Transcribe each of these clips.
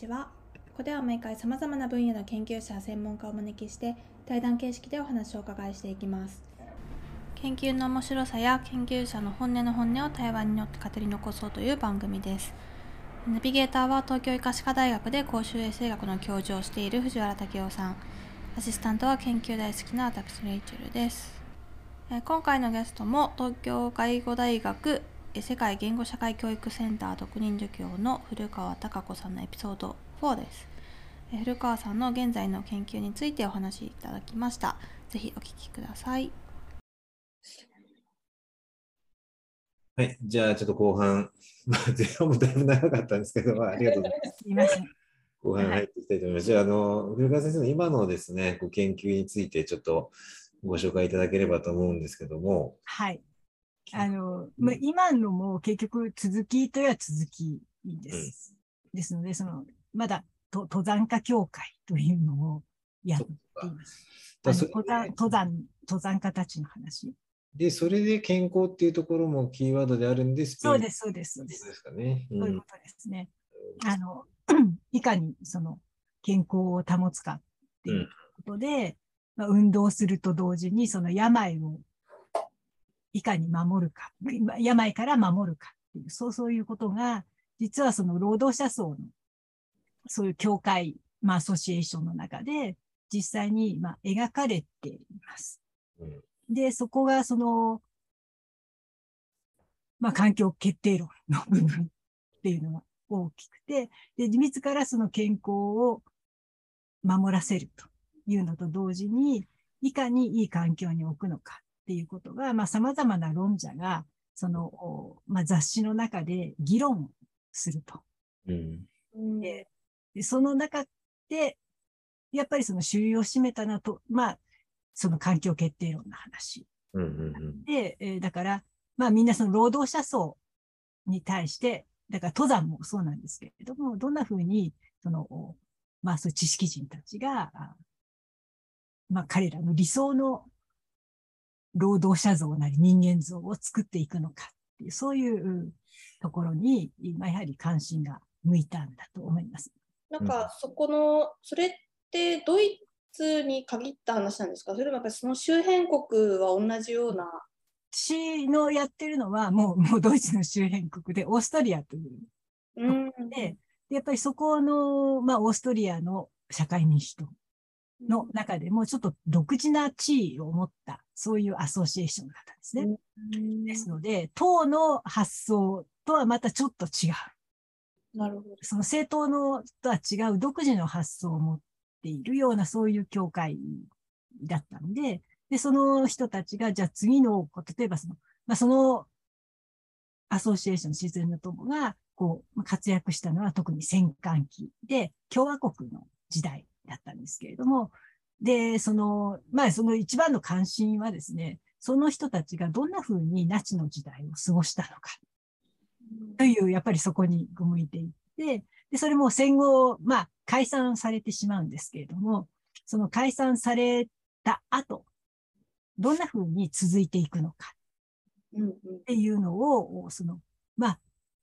ちは。ここでは毎回さまざまな分野の研究者専門家をお招きして対談形式でお話をお伺いしていきます。研究の面白さや研究者の本音の本音を対話によって語り残そうという番組です。ナビゲーターは東京医科歯科大学で公衆衛生学の教授をしている藤原武雄さん。アシスタントは研究大好きな私レイチェルです。今回のゲストも東京外語大学世界言語社会教育センター特任助教の古川貴子さんのエピソード4です。古川さんの現在の研究についてお話しいただきました。ぜひお聞きください。はい、じゃあちょっと後半、まあ、前半もだいぶ長かったんですけど、まあ、ありがとうございます。後半入っていきたいと思います。はい、じゃあ、あの、古川先生の今のですね、ご研究についてちょっとご紹介いただければと思うんですけども。はい。あの、まあ、今のも結局続きといえば続きです。うん、ですので、その、まだと登山家協会というのをやっています。登山、登山、登山家たちの話。で、それで健康っていうところもキーワードであるんですそうです、そうです、そうです。ですかね。うん、そういうことですね。あの、いかにその健康を保つかっていうことで、うん、まあ、運動すると同時にその病をいかに守るか、病から守るかっていう、そうそういうことが、実はその労働者層の、そういう協会、まあ、アソシエーションの中で、実際に、まあ、描かれています。で、そこが、その、まあ、環境決定論の部分っていうのが大きくて、で、自らその健康を守らせるというのと同時に、いかにいい環境に置くのかっていうことが、まあ、様々な論者が、その、まあ、雑誌の中で議論すると。うん、でその中で、やっぱりその主流を占めたのと、まあ、その環境決定論の話。うんうんうん、で、えー、だから、まあみんなその労働者層に対して、だから登山もそうなんですけれども、どんなふうに、その、まあそういう知識人たちが、まあ彼らの理想の労働者像なり人間像を作っていくのかっていう、そういうところに、今やはり関心が向いたんだと思います。なんか、そこの、それってドイツに限った話なんですか？それともやっぱりその周辺国は同じような？私のやってるのはもう、もうドイツの周辺国で、オーストリアという。うん、で、やっぱりそこの、まあ、オーストリアの社会民主党の中でもちょっと独自な地位を持った、そういうアソシエーションだったんですね。ですので、党の発想とはまたちょっと違う。なるほど。その政党のとは違う独自の発想を持っているような、そういう教会だったんで、で、その人たちが、じゃあ次の、例えばその、まあ、そのアソシエーション自然の友が、こう、活躍したのは特に戦艦期で、共和国の時代だったんですけれども、で、その、まあ、その一番の関心はですね、その人たちがどんな風にナチの時代を過ごしたのか、という、やっぱりそこに向いていって、で、それも戦後、まあ、解散されてしまうんですけれども、その解散された後、どんな風に続いていくのか、っていうのを、その、まあ、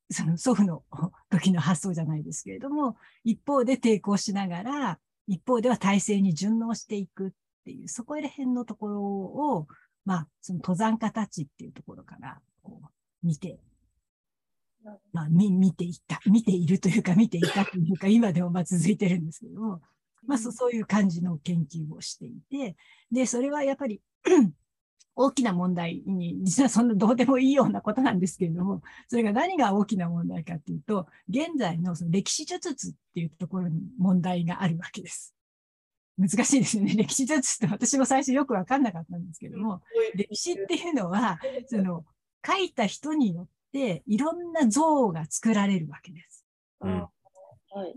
その祖父の時の発想じゃないですけれども、一方で抵抗しながら、一方では体制に順応していくっていう、そこら辺のところを、まあ、その登山家たちっていうところから、こう、見て、まあ、見、見ていった、見ているというか、見ていたというか、今でもまあ続いてるんですけども、まあ、そういう感じの研究をしていて、で、それはやっぱり大きな問題に、実はそんなどうでもいいようなことなんですけれども、それが何が大きな問題かっていうと、現在のその歴史術っていうところに問題があるわけです。難しいですよね。歴史術って私も最初よくわかんなかったんですけども、歴史っていうのは、その、書いた人によっていろんな像が作られるわけです。うん、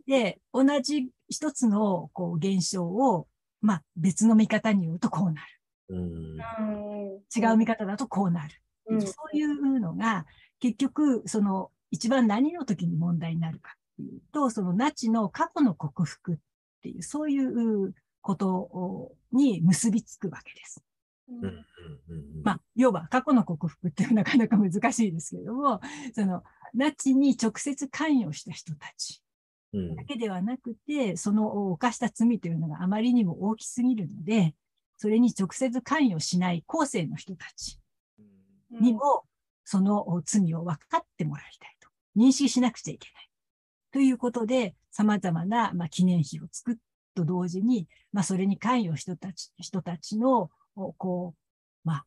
で、同じ一つのこう現象を、まあ別の見方によるとこうなる。違う見方だとこうなる。うん、そういうのが、結局、その、一番何の時に問題になるかっていうと、そのナチの過去の克服っていう、そういうことに結びつくわけです。まあ、要は過去の克服ってなかなか難しいですけれども、その、ナチに直接関与した人たちだけではなくて、その犯した罪というのがあまりにも大きすぎるので、それに直接関与しない後世の人たちにも、その罪を分かってもらいたいと。認識しなくちゃいけない。ということで、様々な、まあ、記念碑を作っと同時に、まあ、それに関与人たち、人たちの、こう、まあ、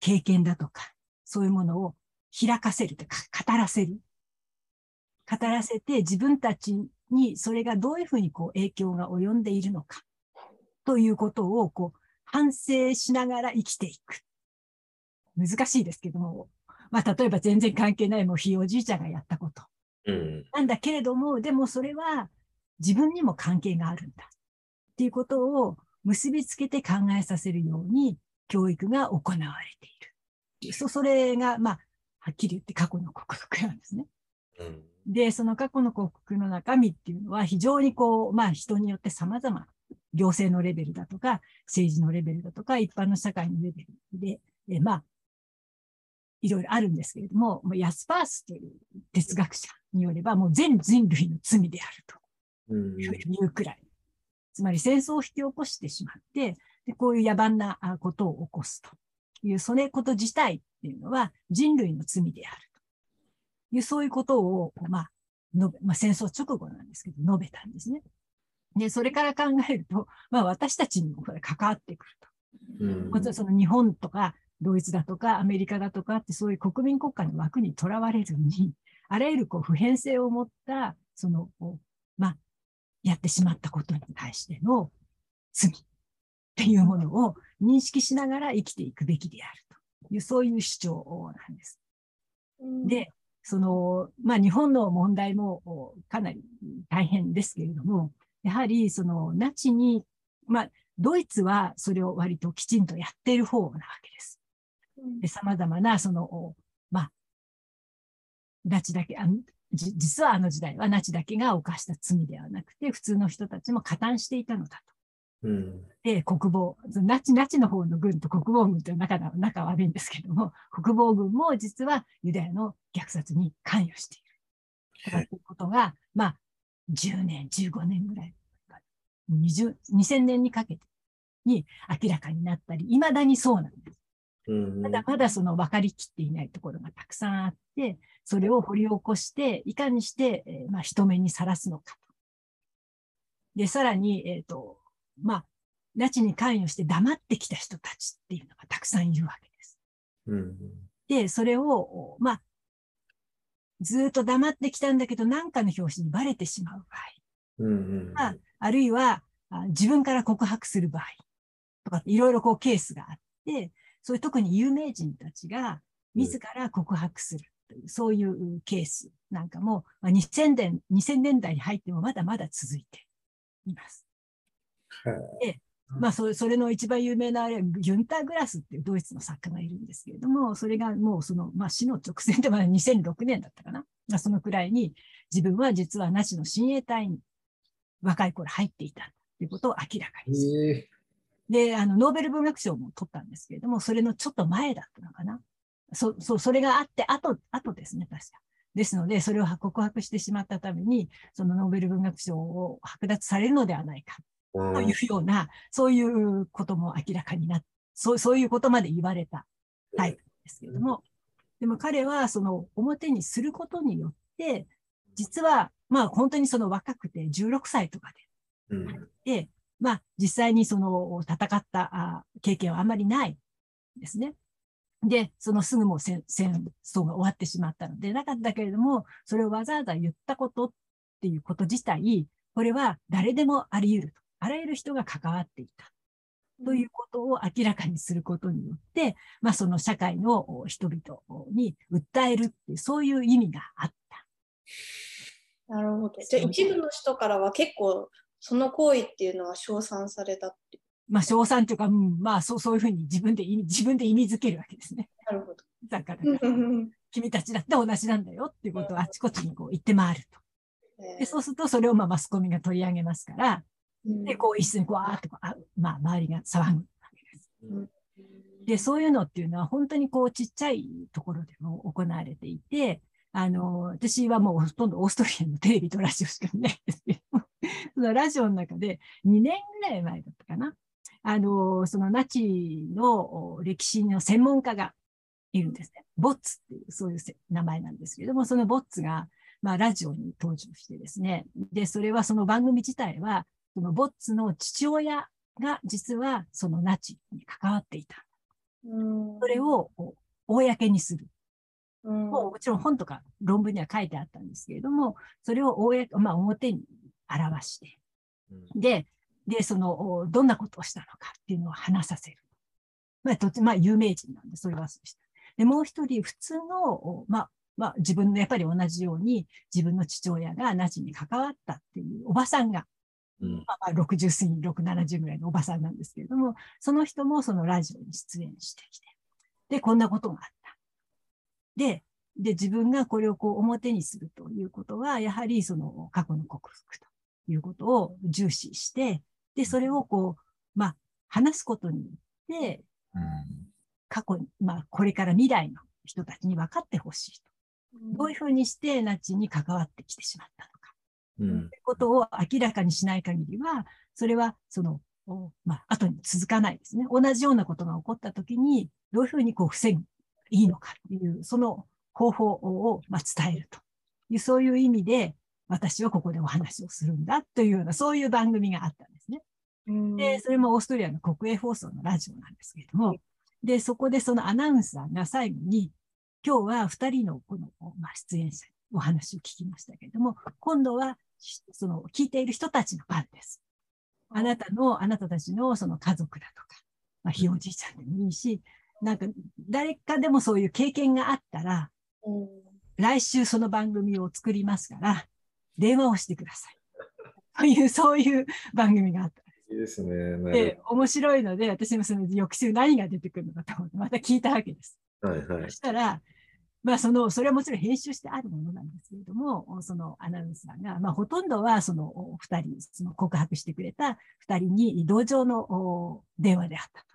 経験だとか、そういうものを開かせるとか、語らせる。語らせて自分たちにそれがどういうふうにこう影響が及んでいるのか、ということをこう反省しながら生きていく。難しいですけども、まあ、例えば全然関係ないもうひいおじいちゃんがやったこと。うん、なんだけれども、でもそれは自分にも関係があるんだ。っていうことを結びつけて考えさせるように教育が行われている。そそれが、まあ、はっきり言って過去の克服なんですね。うん、で、その過去の克服の中身っていうのは非常にこう、まあ人によって様々、行政のレベルだとか、政治のレベルだとか、一般の社会のレベルで、えまあ、いろいろあるんですけれども、もうヤスパースという哲学者によれば、もう全人類の罪であるというくらい。つまり戦争を引き起こしてしまって、でこういう野蛮なことを起こすという、それこと自体っていうのは人類の罪であるという、そういうことを、まあ、述べまあ、戦争直後なんですけど、述べたんですね。で、それから考えると、まあ、私たちにもこれ関わってくると。うん、まずその日本とかドイツだとかアメリカだとかってそういう国民国家の枠にとらわれずに、あらゆるこう普遍性を持った、その、まあ、やってしまったことに対しての罪っていうものを認識しながら生きていくべきであるという、そういう主張なんです。で、その、まあ日本の問題もかなり大変ですけれども、やはりそのナチに、まあドイツはそれを割ときちんとやっている方なわけです。で様々なその、まあ、ナチだけ、あ実はあの時代はナチだけが犯した罪ではなくて、普通の人たちも加担していたのだと。うん、で、国防、ナチ、ナチの方の軍と国防軍という仲仲悪いんですけども、国防軍も実はユダヤの虐殺に関与している。ということが、まあ、10年、15年ぐらい、20、2000年にかけてに明らかになったり、未だにそうなんです。まだまだその分かりきっていないところがたくさんあって、それを掘り起こして、いかにして、えー、まあ、人目にさらすのかと。で、さらに、えっ、ー、と、まあ、拉致に関与して黙ってきた人たちっていうのがたくさんいるわけです。うん、で、それを、まあ、ずっと黙ってきたんだけど、何かの表紙にバレてしまう場合。うん、ああるいは、自分から告白する場合とか、いろいろこうケースがあって、そういう特に有名人たちが自ら告白するという、そういうケースなんかも、まあ、2000年、2000年代に入ってもまだまだ続いています。で、まあそれ、それの一番有名なあギュンター・グラスっていうドイツの作家がいるんですけれども、それがもうその、まあ死の直前でまだ2006年だったかな。まあ、そのくらいに、自分は実はナチの親衛隊に若い頃入っていたということを明らかにする。で、あの、ノーベル文学賞も取ったんですけれども、それのちょっと前だったのかな。そ、そう、それがあって、後、後ですね、確か。ですので、それを告白してしまったために、そのノーベル文学賞を剥奪されるのではないか、というような、そういうことも明らかになっそう、そういうことまで言われたタイプですけれども、でも彼はその表にすることによって、実は、まあ本当にその若くて16歳とかで、うん、で、まあ、実際にその戦った経験はあんまりないですね。で、そのすぐも戦争が終わってしまったので、なかったけれども、それをわざわざ言ったことっていうこと自体、これは誰でもあり得ると。あらゆる人が関わっていた。ということを明らかにすることによって、まあその社会の人々に訴えるっていう、そういう意味があった。なるほど。じゃあ一部の人からは結構その行為っていうのは称賛されたってまあ、称賛というか、うん、まあ、そう、そういうふうに自分で、自分で意味づけるわけですね。なるほど。だから、君たちだって同じなんだよっていうことをあちこちにこう言って回ると。で、そうすると、それをまあマスコミが取り上げますから、で、こう一緒にわーっとこうあ、まあ、周りが騒ぐわけです。で、そういうのっていうのは本当にこうちっちゃいところでも行われていて、あの、私はもうほとんどオーストリアのテレビとラジオしか見ないんですけど、そのラジオの中で2年ぐらい前だったかな。あの、そのナチの歴史の専門家がいるんですね。ボッツっていう、そういう名前なんですけれども、そのボッツが、まあ、ラジオに登場してですね。で、それはその番組自体は、そのボッツの父親が実はそのナチに関わっていた。それを公にする。もうもちろん本とか論文には書いてあったんですけれども、それを公、まあ、表に表して、で、で、その、どんなことをしたのかっていうのを話させる。まあ、とまあ、有名人なんで、それはそうした。で、もう一人、普通の、まあ、まあ、自分のやっぱり同じように、自分の父親がナチに関わったっていうおばさんが、うん、まあ、60過ぎ、6、70ぐらいのおばさんなんですけれども、その人もそのラジオに出演してきて、で、こんなことがあった。で、で、自分がこれをこう表にするということは、やはりその過去の克服ということを重視して、で、それをこう、まあ、話すことによって、過去に、まあ、これから未来の人たちに分かってほしいと。どういうふうにしてナチに関わってきてしまったのか。うん、ということを明らかにしない限りは、それは、その、まあ、後に続かないですね。同じようなことが起こったときに、どういうふうにこう防ぐいいのかっていう、その方法を、まあ、伝えるという、そういう意味で、私はここでお話をするんだというような、そういう番組があったんですね。で、それもオーストリアの国営放送のラジオなんですけれども、で、そこでそのアナウンサーが最後に、今日は二人のこの、まあ、出演者お話を聞きましたけれども、今度は、その聞いている人たちの番です。あなたの、あなたたちのその家族だとか、まあ、ひいおじいちゃんでもいいし、なんか誰かでもそういう経験があったら、来週その番組を作りますから、電話をしてください。という、そういう番組があった。いいですね。で、面白いので、私もその翌週何が出てくるのかと思って、また聞いたわけです。はいはい。そしたら、まあ、その、それはもちろん編集してあるものなんですけれども、そのアナウンサーが、まあ、ほとんどは、その二人、その告白してくれた二人に同情の電話であったと。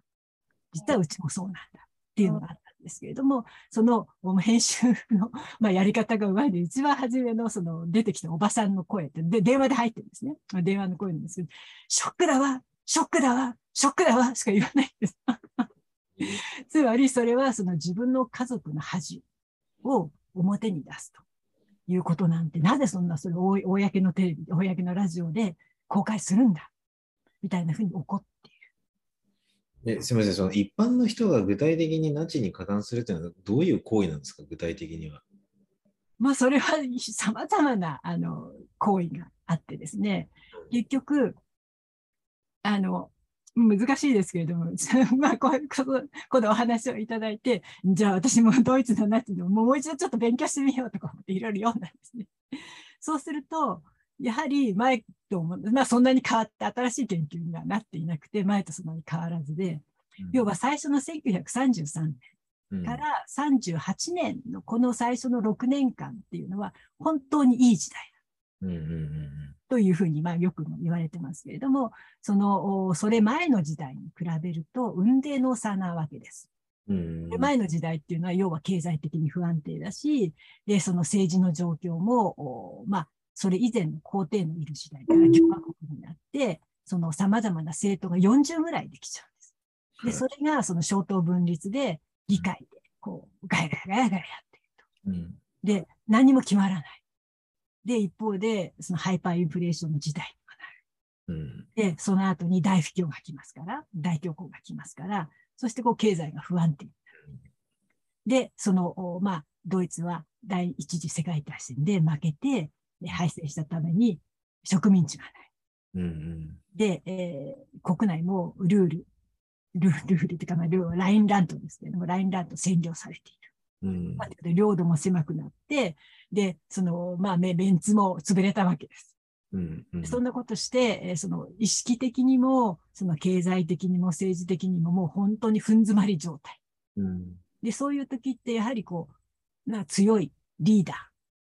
実はうちもそうなんだっていうのがあった。ですけれども、その編集の、まあ、やり方がうまいで、一番初めのその出てきたおばさんの声って、で、電話で入ってるんですね。電話の声なんですけど、ショックだわショックだわショックだわしか言わないんです。つまり、それはその自分の家族の恥を表に出すということなんて、なぜそんなそれを公のテレビ、公のラジオで公開するんだみたいなふうに怒ってえすみません、その一般の人が具体的にナチに加担するというのはどういう行為なんですか、具体的には。まあ、それは様々なあの行為があってですね、結局、あの、難しいですけれども、まあこ、このお話をいただいて、じゃあ私もドイツのナチのもう一度ちょっと勉強してみようとか思っていろいろ読んだんですね。そうすると、やはり前と、まあそんなに変わって新しい研究にはなっていなくて、前とそんなに変わらずで、うん、要は最初の1933年から38年のこの最初の6年間っていうのは本当にいい時代だ。というふうに、まあよくも言われてますけれども、その、それ前の時代に比べると、運命の差なわけです。前の時代っていうのは、要は経済的に不安定だし、で、その政治の状況も、まあ、それ以前の皇帝のいる時代から共和国になって、その様々な政党が40ぐらいできちゃうんです。で、それがその小党分立で議会でこうガヤガヤガヤガヤやっていると。うん、で、何も決まらない。で、一方で、そのハイパーインフレーションの時代にもなる。うん、で、その後に大不況が来ますから、大恐慌が来ますから、そしてこう経済が不安定になる。で、その、まあ、ドイツは第一次世界大戦で負けて、敗戦したために植民地がない。うんうん、で、えー、国内もルール、ルール、ルールっていうか、まあ、ラインランドですけれども、ラインランド占領されている。うん、まあ、領土も狭くなって、で、その、まあ、メンツも潰れたわけです。うんうん、そんなことして、えー、その意識的にも、その経済的にも政治的にももう本当にふん詰まり状態。うん、で、そういう時ってやはりこう、な強いリーダー、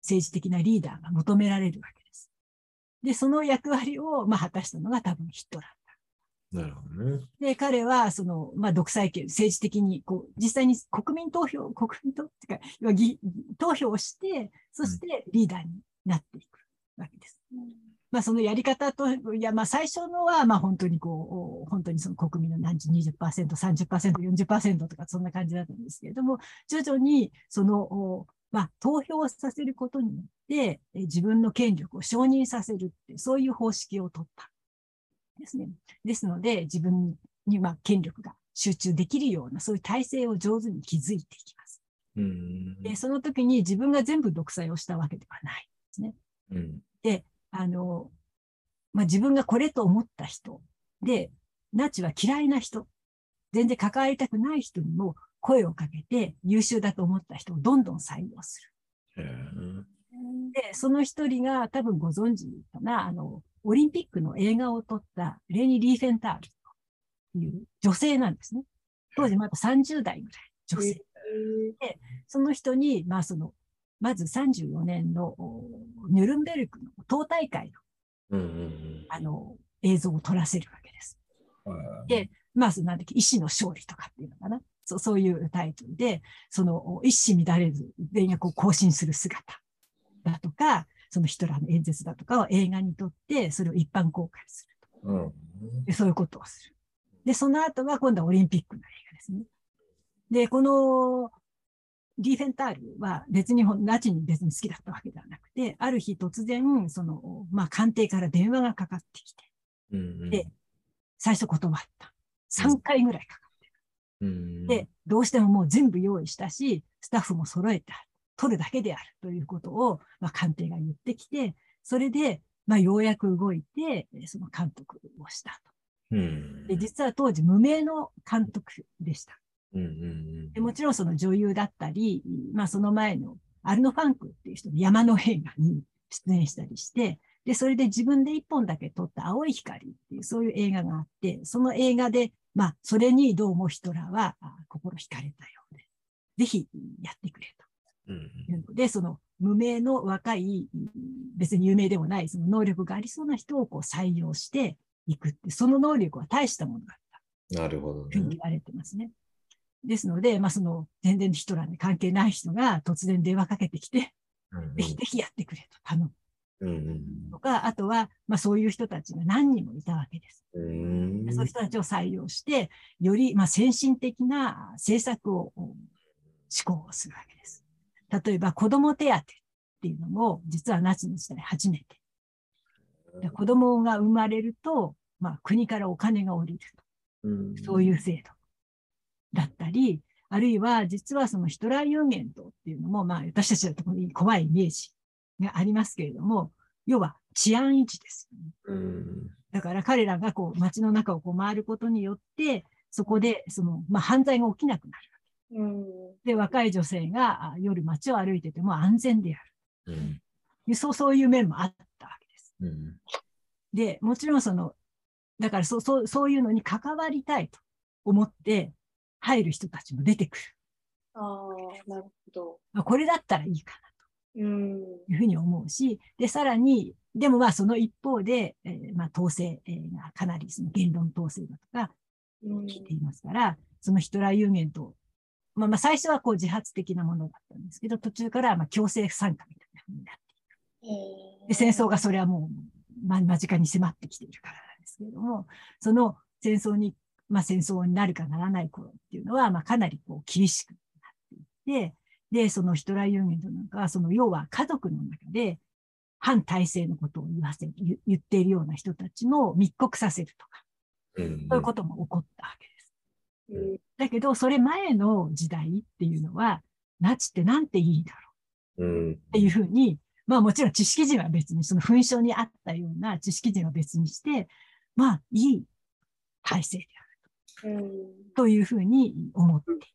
政治的なリーダーが求められるわけです。で、その役割を、まあ、果たしたのが多分ヒットラーだ。なるほどね。で、彼は、その、まあ、独裁権、政治的に、こう、実際に国民投票、国民投、ってか、投票をして、そしてリーダーになっていくわけです。うん、まあ、そのやり方と、いや、まあ、最初のは、まあ、本当にこう、本当にその国民の何時20%、30%、40%とか、そんな感じだったんですけれども、徐々に、その、まあ、投票させることによって、自分の権力を承認させるって、そういう方式を取ったですね。ですので、自分にま権力が集中できるような、そういう体制を上手に築いていきます。でその時に自分が全部独裁をしたわけではないですね。うん、で、あの、まあ、自分がこれと思った人で、ナチは嫌いな人、全然関わりたくない人にも声をかけて優秀だと思った人をどんどん採用する。で、その一人が多分ご存知かな、あの、オリンピックの映画を撮ったレニ・リーフェンタールという女性なんですね。当時まだ30代ぐらい女性。で、その人に、まあその、まず34年のニュルンベルクの党大会の、あの、映像を撮らせるわけです。で、まあ、なんだっけ、意志の勝利とかっていうのかな。そうそういうタイトルで、その一糸乱れず電薬を更新する姿だとか、そのヒトラーの演説だとかを映画に撮って、それを一般公開すると。うん、でそういうことをする。で、その後は今度はオリンピックの映画ですね。で、このリーフェンタールは別にナチに別に好きだったわけではなくて、ある日突然、その、まあ、官邸から電話がかかってきて、うんうん、で、最初断った。3回ぐらいかかってる、うん、で、どうしてももう全部用意したし、スタッフも揃えてある。取るだけであるということを、まあ、官邸が言ってきて、それで、まあ、ようやく動いて、その監督をしたと。で実は当時無名の監督でした。でもちろんその女優だったり、まあその前のアルノ・ファンクっていう人の山の映画に出演したりして、で、それで自分で一本だけ撮った青い光っていうそういう映画があって、その映画で、まあそれにどうもヒトラーは心惹かれたようで、ぜひやってくれと。で、その無名の若い、別に有名でもない、その能力がありそうな人をこう採用していくって、その能力は大したものだった。なるほど、ね。言われてますね。ですので、まあ、その、全然ヒトラーに関係ない人が突然電話かけてきて、ぜひぜひやってくれと頼む。うんうん、とか、あとは、まあそういう人たちが何人もいたわけです。そういう人たちを採用して、より、まあ先進的な政策を施行するわけです。例えば子供手当っていうのも、実はナチの時代初めて。子供が生まれると、まあ、国からお金が降りると。そういう制度だったり、あるいは実はそのヒトラー有限島っていうのも、まあ私たちだと怖いイメージがありますけれども、要は治安維持ですよね。だから彼らがこう街の中をこう回ることによって、そこでその、まあ、犯罪が起きなくなる。で、若い女性が夜街を歩いてても安全である。うん、そうそういう面もあったわけです。うん、で、もちろんその、だからそそうそういうのに関わりたいと思って入る人たちも出てくる。ああ、なるほど。これだったらいいかなというふうに思うし、で、さらに、でもまあその一方で、えー、まあ統制がかなりその言論統制だとか聞いていますから、そのヒトラー有限とまあ、まあ最初はこう自発的なものだったんですけど、途中からまあ強制参加みたいな風になっていく。で戦争がそれはもう間近に迫ってきているからなんですけれども、その戦争に、まあ戦争になるかならない頃っていうのは、まあかなりこう厳しくなっていって、で、そのヒトラー有限となんかは、その要は家族の中で反体制のことを言わせる、言っているような人たちも密告させるとか、そういうことも起こったわけです。だけど、それ前の時代っていうのは、ナチってなんていいだろう？っていうふうに、まあもちろん知識人は別に、その紛争にあったような知識人は別にして、まあいい体制であると,、というふうに思っていた。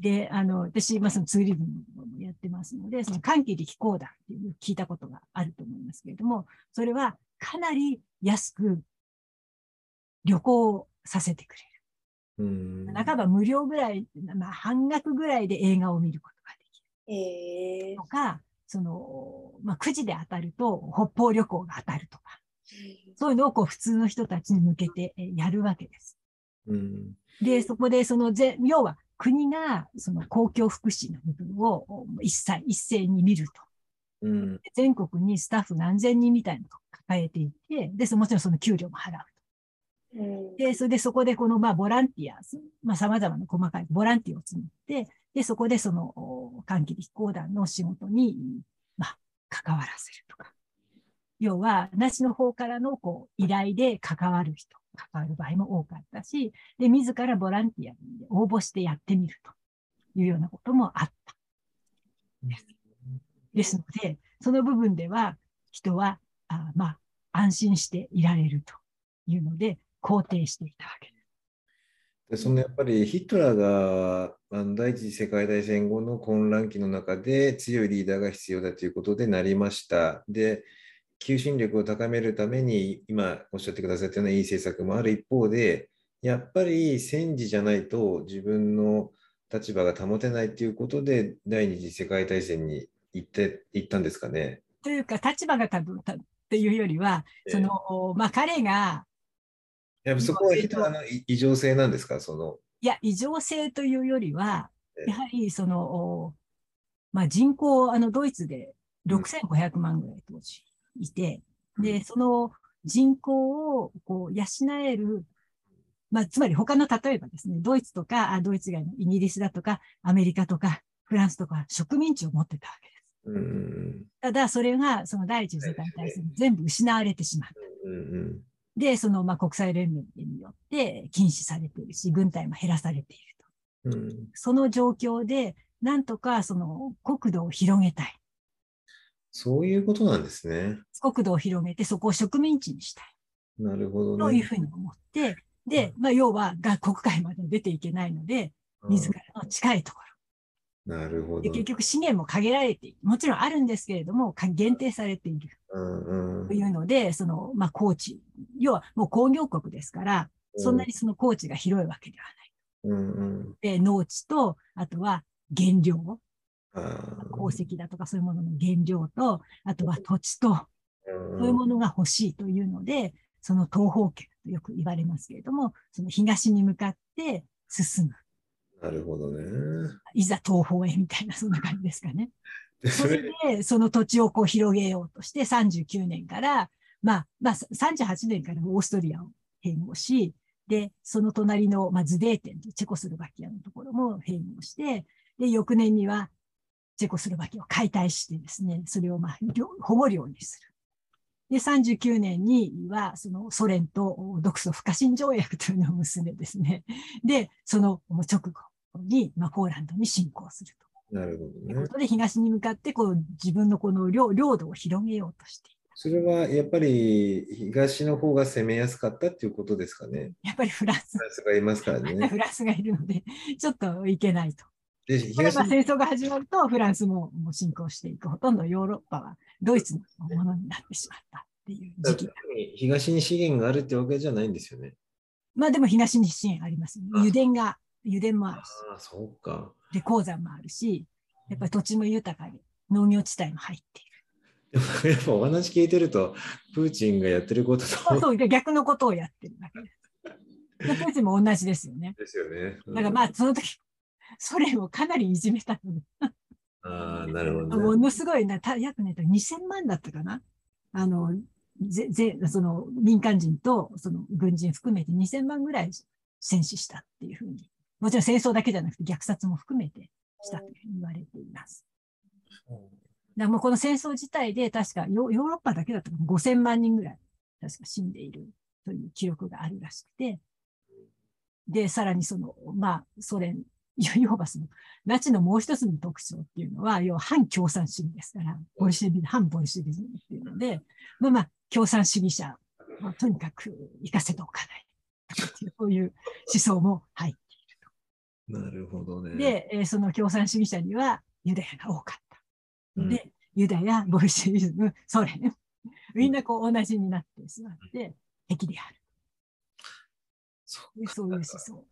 で、あの、私、まあ、そのツーリズムもやってますので、その寒気力講談っていう聞いたことがあると思いますけれども、それはかなり安く旅行させてくれる。半ば無料ぐらい、まあ、半額ぐらいで映画を見ることができる。えー、とか、その、まあ、くじで当たると北方旅行が当たるとか、そういうのをこう普通の人たちに向けてやるわけです。うん、で、そこでそのぜ、要は国がその公共福祉の部分を一切、一斉に見ると。うん、全国にスタッフ何千人みたいなのを抱えていて、で、もちろんその給料も払うと。うん、で、それでそこでこの、まあ、ボランティア、まあ、様々な細かいボランティアを募って、で、そこでその、短期飛行団の仕事に、まあ、関わらせるとか。要は、なしの方からの、こう、依頼で関わる人、関わる場合も多かったし、で、自らボランティアに応募してやってみるというようなこともあった。です。ですので、その部分では、人は、あまあ、安心していられるというので、肯定していたわけです。でそのやっぱりヒトラーがあの第一次世界大戦後の混乱期の中で強いリーダーが必要だということでなりました。で、求心力を高めるために今おっしゃってくださったようないい政策もある一方で、やっぱり戦時じゃないと自分の立場が保てないということで第二次世界大戦に行って行ったんですかね。というか立場が多分っていうよりは、そのまあ彼がやっぱそこはヒトラーの異常性なんですか？その。いや、異常性というよりは、やはりその、まあ、人口、あのドイツで6500万ぐらい当時いて、うん、で、その人口をこう養える、まあ、つまり他の例えばですね、ドイツとか、あドイツ以外のイギリスだとか、アメリカとか、フランスとか植民地を持ってたわけです。うん、ただ、それがその第一次世界大戦全部失われてしまった。うんで、その、まあ、国際連盟によって禁止されているし、軍隊も減らされていると。うん、その状況で、なんとかその国土を広げたい。そういうことなんですね。国土を広げて、そこを植民地にしたい。なるほどね。というふうに思って、で、まあ、要は、が国会まで出ていけないので、自らの近いところ。なるほど。結局資源も限られている。もちろんあるんですけれども、限定されている。というので、その、まあ、高知。要はもう工業国ですから、そんなにその高知が広いわけではない。うんうん、で、農地と、あとは原料。鉱石だとかそういうものの原料と、あとは土地と、そういうものが欲しいというので、その東方圏とよく言われますけれども、その東に向かって進む。なるほどね。いざ東方へみたいな、そんな感じですかね。それで、その土地をこう広げようとして39年から、まあ、まあ、38年からオーストリアを併合し、で、その隣の、まあ、ズデーテンというチェコスロバキアのところも併合して、で、翌年にはチェコスロバキアを解体してですね、それをまあ、保護領にする。で、39年には、そのソ連と独ソ不可侵条約というのを結んでですね、で、その直後に、まあ、ポーランドに侵攻すると。なるほどね。ということで、東に向かって、こう、自分のこの領領土を広げようとしていた。それはやっぱり東の方が攻めやすかったっていうことですかね。やっぱりフランス。フランスがいますからね。フランスがいるので、ちょっといけないと。で東戦争が始まると、フランスももう侵攻していく。ほとんどヨーロッパはドイツのものになってしまったっていう時期。東に資源があるってわけじゃないんですよね。まあでも東に資源あります、ね。油田が、油田もあるし。ああ、そうか。で、鉱山もあるし、やっぱり土地も豊かで、農業地帯も入っている。やっぱお話聞いてると、プーチンがやってることと。そう、逆のことをやってるわけです。プーチンも同じですよね。ですよね。うん、だからまあ、その時、ソ連をかなりいじめたので。ああ、なるほど、ね、ものすごいな、た約ね、2000万だったかな。あの、ぜ、ぜ、その民間人とその軍人含めて2000万ぐらい戦死したっていうふうに。もちろん戦争だけじゃなくて虐殺も含めてしたと言われています。だもうこの戦争自体で確かヨーロッパだけだと5000万人ぐらい確か死んでいるという記録があるらしくて、で、さらにその、まあ、ソ連、要はその、ナチのもう一つの特徴っていうのは、要は反共産主義ですから、ボルシェビ、反ボルシェビズムっていうので、まあまあ、共産主義者をとにかく行かせておかない。そういう思想も入っ。なるほどね。で、えー、その共産主義者にはユダヤが多かった。うん、で、ユダヤ、ボルシェビズム、ソ連、みんなこう同じになってしまって、敵である。そういう思想。